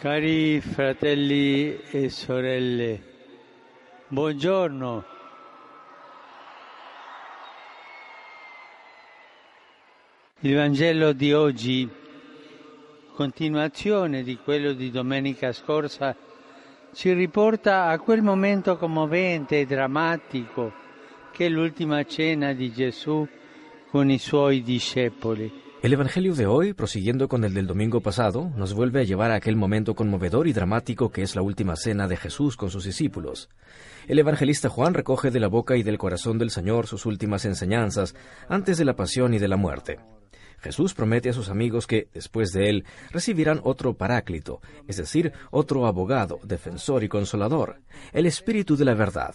Cari fratelli e sorelle, buongiorno. Il Vangelo di oggi, continuazione di quello di domenica scorsa, ci riporta a quel momento commovente e drammatico che è l'ultima cena di Gesù con i suoi discepoli. El Evangelio de hoy, prosiguiendo con el del domingo pasado, nos vuelve a llevar a aquel momento conmovedor y dramático que es la última cena de Jesús con sus discípulos. El evangelista Juan recoge de la boca y del corazón del Señor sus últimas enseñanzas antes de la pasión y de la muerte. Jesús promete a sus amigos que, después de él, recibirán otro paráclito, es decir, otro abogado, defensor y consolador, el Espíritu de la verdad.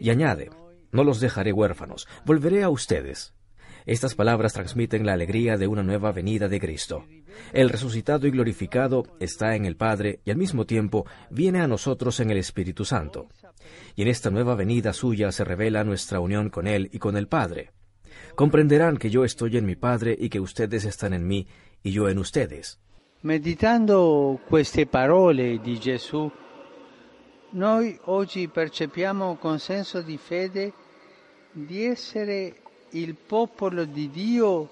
Y añade, no los dejaré huérfanos, volveré a ustedes. Estas palabras transmiten la alegría de una nueva venida de Cristo. El resucitado y glorificado está en el Padre y al mismo tiempo viene a nosotros en el Espíritu Santo. Y en esta nueva venida suya se revela nuestra unión con Él y con el Padre. Comprenderán que yo estoy en mi Padre y que ustedes están en mí y yo en ustedes. Meditando queste parole di Gesù, noi oggi percepiamo con senso di fede di essere il popolo di Dio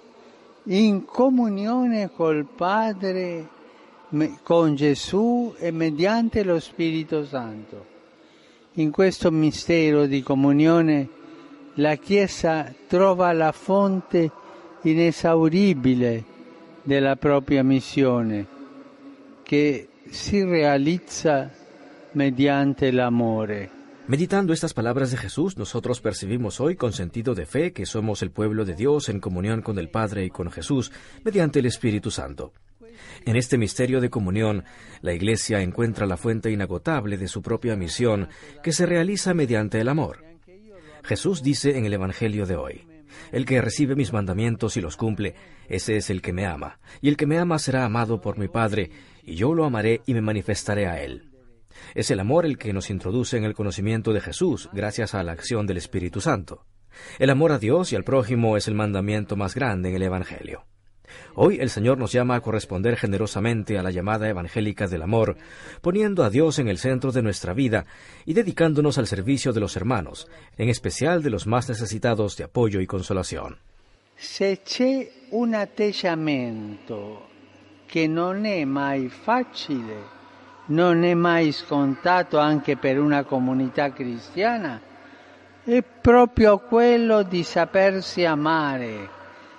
in comunione col Padre, con Gesù e mediante lo Spirito Santo. In questo mistero di comunione la Chiesa trova la fonte inesauribile della propria missione che si realizza mediante l'amore. Meditando estas palabras de Jesús, nosotros percibimos hoy con sentido de fe que somos el pueblo de Dios en comunión con el Padre y con Jesús mediante el Espíritu Santo. En este misterio de comunión, la Iglesia encuentra la fuente inagotable de su propia misión que se realiza mediante el amor. Jesús dice en el Evangelio de hoy, El que recibe mis mandamientos y los cumple, ese es el que me ama, y el que me ama será amado por mi Padre, y yo lo amaré y me manifestaré a él. Es el amor el que nos introduce en el conocimiento de Jesús gracias a la acción del Espíritu Santo. El amor a Dios y al prójimo es el mandamiento más grande en el Evangelio. Hoy el Señor nos llama a corresponder generosamente a la llamada evangélica del amor, poniendo a Dios en el centro de nuestra vida y dedicándonos al servicio de los hermanos, en especial de los más necesitados de apoyo y consolación. Se un atteggiamento che non è mai facile non è mai scontato anche per una comunità cristiana, è proprio quello di sapersi amare,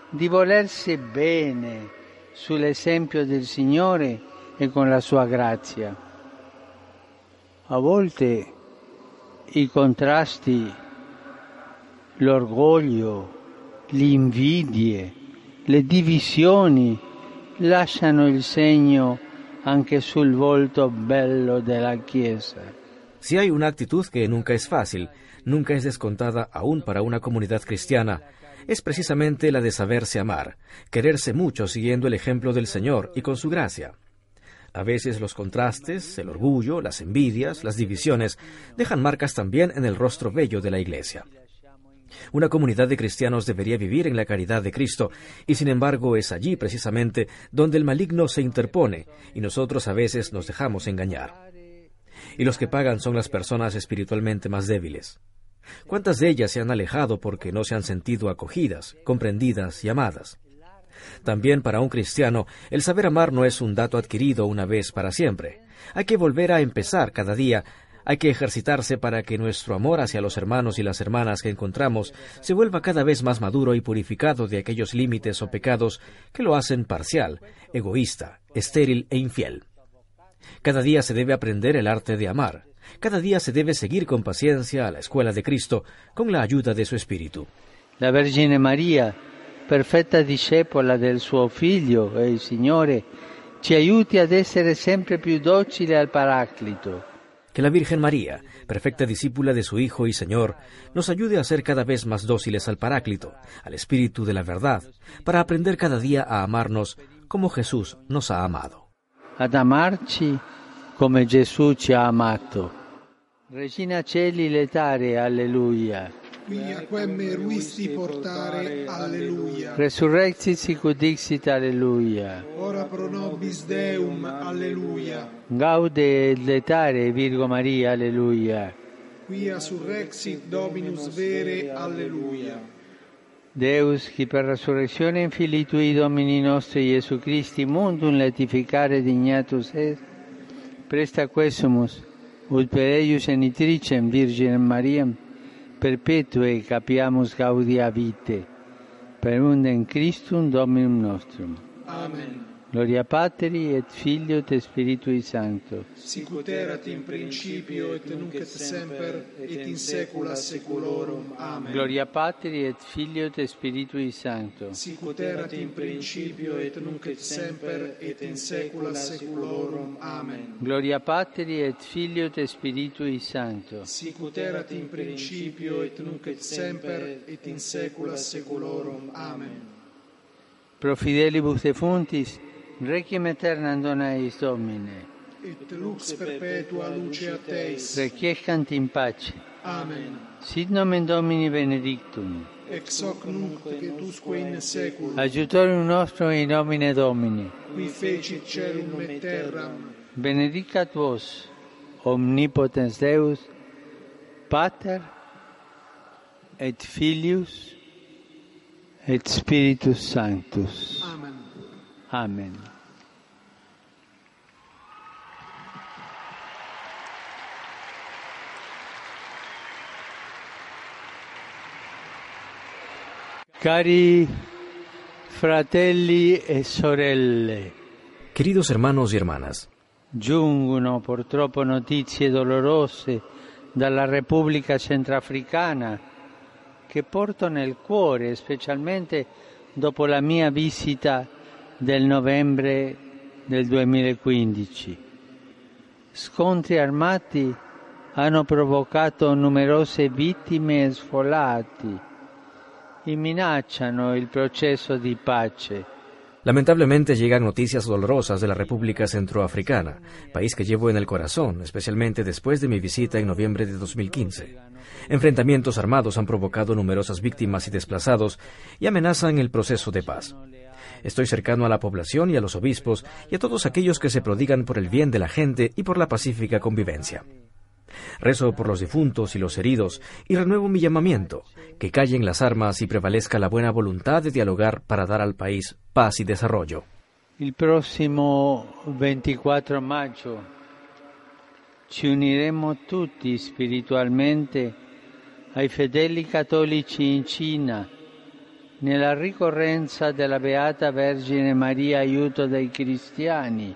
di volersi bene sull'esempio del Signore e con la sua grazia. A volte i contrasti, l'orgoglio, le invidie, le divisioni lasciano il segno sul volto bello Chiesa. Si hay una actitud que nunca es fácil, nunca es descontada aún para una comunidad cristiana, es precisamente la de saberse amar, quererse mucho siguiendo el ejemplo del Señor y con su gracia. A veces los contrastes, el orgullo, las envidias, las divisiones dejan marcas también en el rostro bello de la Iglesia. Una comunidad de cristianos debería vivir en la caridad de Cristo, y sin embargo es allí precisamente donde el maligno se interpone, y nosotros a veces nos dejamos engañar. Y los que pagan son las personas espiritualmente más débiles. ¿Cuántas de ellas se han alejado porque no se han sentido acogidas, comprendidas y amadas? También para un cristiano, el saber amar no es un dato adquirido una vez para siempre. Hay que volver a empezar cada día hay que ejercitarse para que nuestro amor hacia los hermanos y las hermanas que encontramos se vuelva cada vez más maduro y purificado de aquellos límites o pecados que lo hacen parcial, egoísta, estéril e infiel. Cada día se debe aprender el arte de amar. Cada día se debe seguir con paciencia a la escuela de Cristo con la ayuda de su Espíritu. La Vergine María, perfetta discepola del suo Figlio e il Signore, ci aiuti ad essere sempre più docili al Paraclito que la Virgen María, perfecta discípula de su Hijo y Señor, nos ayude a ser cada vez más dóciles al Paráclito, al Espíritu de la verdad, para aprender cada día a amarnos como Jesús nos ha amado. Ad amarci come Gesù ci ha amato. Regina Celi letare, alleluia. Quia quem meruisti portare, alleluia. Resurrexit sicut dixit, alleluia. Ora pro nobis Deum, alleluia. Gaude et letare, Virgo Maria, alleluia. Quia surrexit Dominus vere, alleluia. Deus, qui per resurrezione infili tui Domini nostri Iesu Christi mundum letificare dignatus est, presta quesumus, ut per eius genitricem Virginem Mariam, perpetue capiamus gaudia vite, per undem Christum Dominum nostrum. Amen. Gloria Patri et Filio et Spiritui Sancto. Sicut erat in principio et nunc et semper et in saecula saeculorum. Amen. Gloria Patri et Filio et Spiritui Sancto. Sicut erat in principio et nunc et semper et in saecula saeculorum. Amen. Gloria Patri et Filio et Spiritui Sancto. Sicut erat in principio et nunc et semper et in saecula saeculorum. Amen. Pro fidelibus defuntis, requiem aeternam dona eis Domine. Et lux perpetua luce a Teis. Requiescant in pace. Amen. Sit nomen Domini benedictum. Ex hoc nunc et usque in saeculum. Aiutorium nostrum in nomine Domini. Qui fecit celum et terram. Benedicat vos, omnipotens Deus, Pater et Filius et Spiritus Sanctus. Amen. Amen. Cari fratelli e sorelle, Queridos hermanos y hermanas, giungono purtroppo notizie dolorose dalla Repubblica Centrafricana che porto nel cuore, specialmente dopo la mia visita del novembre del 2015. Scontri armati hanno provocato numerose vittime e sfolati e minacciano il processo di pace. Lamentablemente llegan noticias dolorosas de la República Centroafricana, país que llevo en el corazón, especialmente después de mi visita en noviembre de 2015. Enfrentamientos armados han provocado numerosas víctimas y desplazados y amenazan el proceso de paz. Estoy cercano a la población y a los obispos y a todos aquellos que se prodigan por el bien de la gente y por la pacífica convivencia. Rezo por los difuntos y los heridos y renuevo mi llamamiento, que callen las armas y prevalezca la buena voluntad de dialogar para dar al país paz y desarrollo. Il prossimo 24 maggio ci uniremo tutti spiritualmente ai fedeli cattolici in Cina nella ricorrenza della Beata Vergine Maria Aiuto dei Cristiani,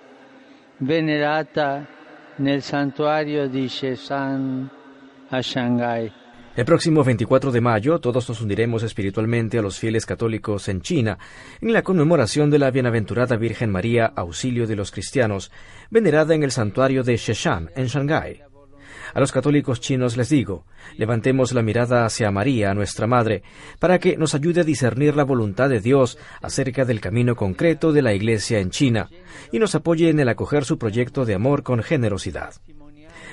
venerata nel santuario di Sheshan a Shanghai. El próximo 24 de mayo todos nos uniremos espiritualmente a los fieles católicos en China en la conmemoración de la Bienaventurada Virgen María, auxilio de los cristianos, venerada en el santuario de Sheshan, en Shanghái. A los católicos chinos les digo, levantemos la mirada hacia María, nuestra Madre, para que nos ayude a discernir la voluntad de Dios acerca del camino concreto de la Iglesia en China y nos apoye en el acoger su proyecto de amor con generosidad.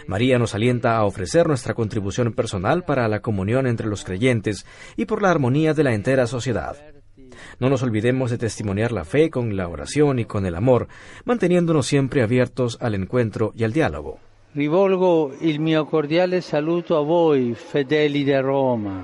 María nos alienta a ofrecer nuestra contribución personal para la comunión entre los creyentes y por la armonía de la entera sociedad. No nos olvidemos de testimoniar la fe con la oración y con el amor, manteniéndonos siempre abiertos al encuentro y al diálogo. Rivolgo il mio cordiale saluto a voi, fedeli di Roma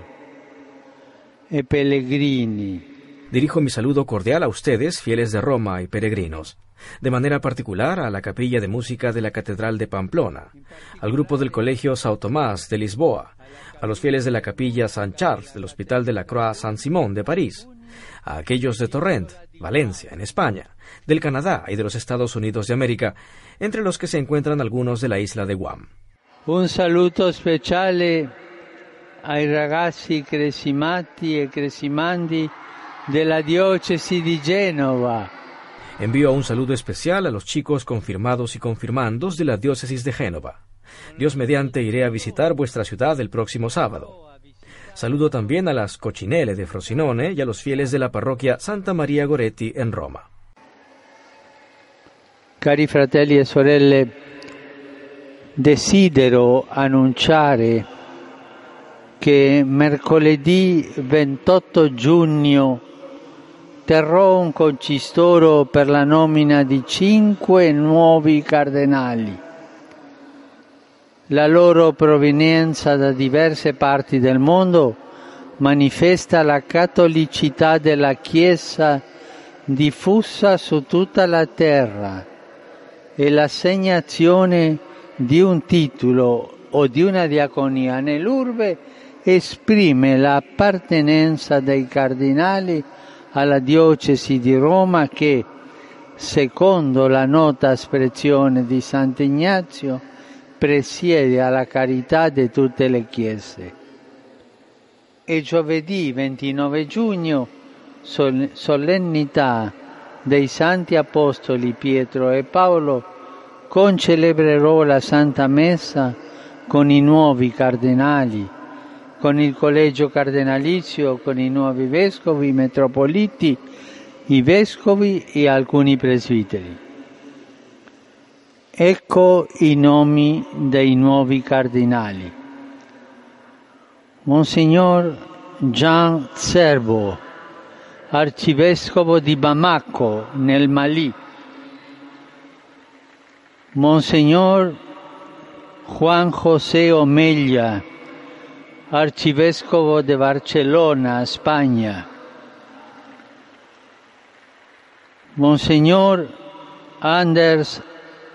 e pellegrini. Dirijo mi saludo cordial a ustedes, fieles de Roma y peregrinos, de manera particular a la capilla de música de la Catedral de Pamplona, al grupo del Colegio Sao Tomás de Lisboa, a los fieles de la capilla San Charles del Hospital de la Croix San Simón de París, a aquellos de Torrent, Valencia, en España, del Canadá y de los Estados Unidos de América, entre los que se encuentran algunos de la isla de Guam. Un saluto speciale ai ragazzi cresimati e cresimandi della diocesi di Genova. Envío un saludo especial a los chicos confirmados y confirmandos de la diócesis de Génova. Dios mediante iré a visitar vuestra ciudad el próximo sábado. Saludo también a las Cochinelle de Frosinone y a los fieles de la parroquia Santa María Goretti en Roma. Cari fratelli e sorelle, desidero annunciare che mercoledì 28 giugno terrò un concistoro per la nomina di cinque nuovi cardenali. La loro provenienza da diverse parti del mondo manifesta la cattolicità della Chiesa diffusa su tutta la terra e l'assegnazione di un titolo o di una diaconia nell'urbe esprime l'appartenenza dei cardinali alla diocesi di Roma che, secondo la nota espressione di Sant'Ignazio, presiede alla carità di tutte le chiese. E giovedì 29 giugno, solennità dei santi apostoli Pietro e Paolo, concelebrerò la Santa Messa con i nuovi cardinali, con il collegio cardinalizio, con i nuovi vescovi, metropoliti, i vescovi e alcuni presbiteri. Ecco i nomi dei nuovi cardinali. Monsignor Jean Servo, arcivescovo di Bamako, nel Mali. Monsignor Juan José Omella, arcivescovo de Barcelona, España. Monseñor Anders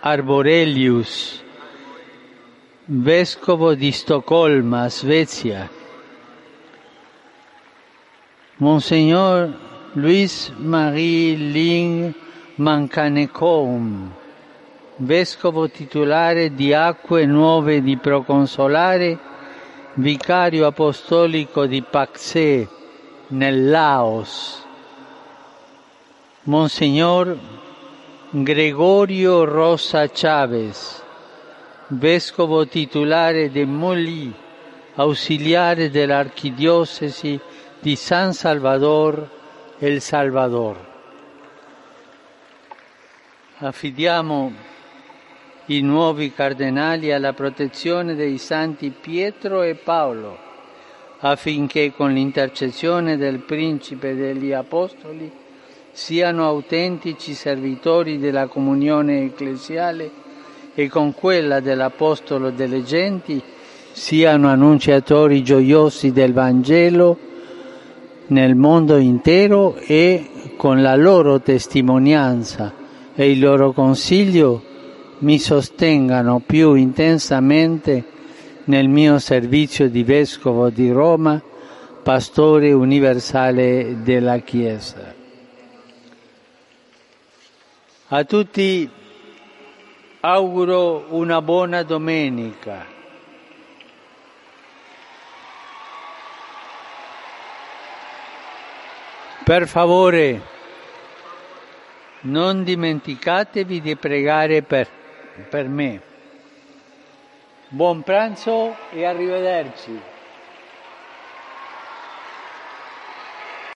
Arborelius, vescovo di Stoccolma, Svezia. Monseñor Luis Marie Ling Mancanecum, vescovo titolare di Acque Nuove di Proconsolare, vicario apostolico di Paxe nel Laos. Monsignor Gregorio Rosa Chavez, vescovo titolare di Molì, ausiliare dell'archidiocesi di San Salvador, El Salvador. Affidiamo i nuovi cardinali alla protezione dei santi Pietro e Paolo, affinché con l'intercessione del principe degli apostoli siano autentici servitori della comunione ecclesiale e con quella dell'apostolo delle genti siano annunciatori gioiosi del Vangelo nel mondo intero e con la loro testimonianza e il loro consiglio mi sostengano più intensamente nel mio servizio di vescovo di Roma, pastore universale della Chiesa. A tutti auguro una buona domenica. Per favore, non dimenticatevi di pregare per per me. Buon pranzo e arrivederci.